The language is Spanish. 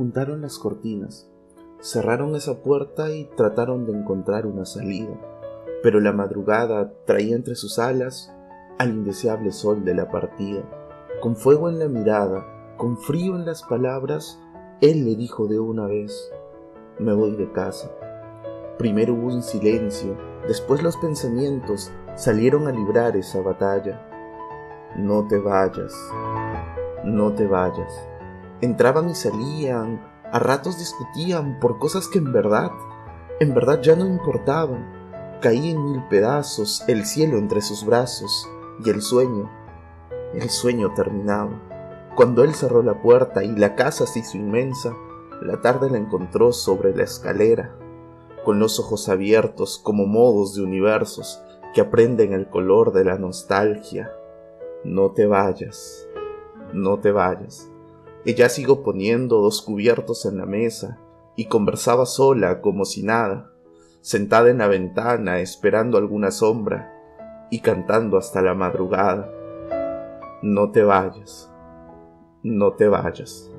juntaron las cortinas, cerraron esa puerta y trataron de encontrar una salida, pero la madrugada traía entre sus alas al indeseable sol de la partida. Con fuego en la mirada, con frío en las palabras, él le dijo de una vez, me voy de casa. Primero hubo un silencio, después los pensamientos salieron a librar esa batalla. No te vayas, no te vayas. Entraban y salían, a ratos discutían por cosas que en verdad, en verdad ya no importaban. Caía en mil pedazos el cielo entre sus brazos y el sueño, el sueño terminaba. Cuando él cerró la puerta y la casa se hizo inmensa, la tarde la encontró sobre la escalera, con los ojos abiertos como modos de universos que aprenden el color de la nostalgia. No te vayas, no te vayas. Ella siguió poniendo dos cubiertos en la mesa y conversaba sola como si nada, sentada en la ventana esperando alguna sombra y cantando hasta la madrugada. No te vayas, no te vayas.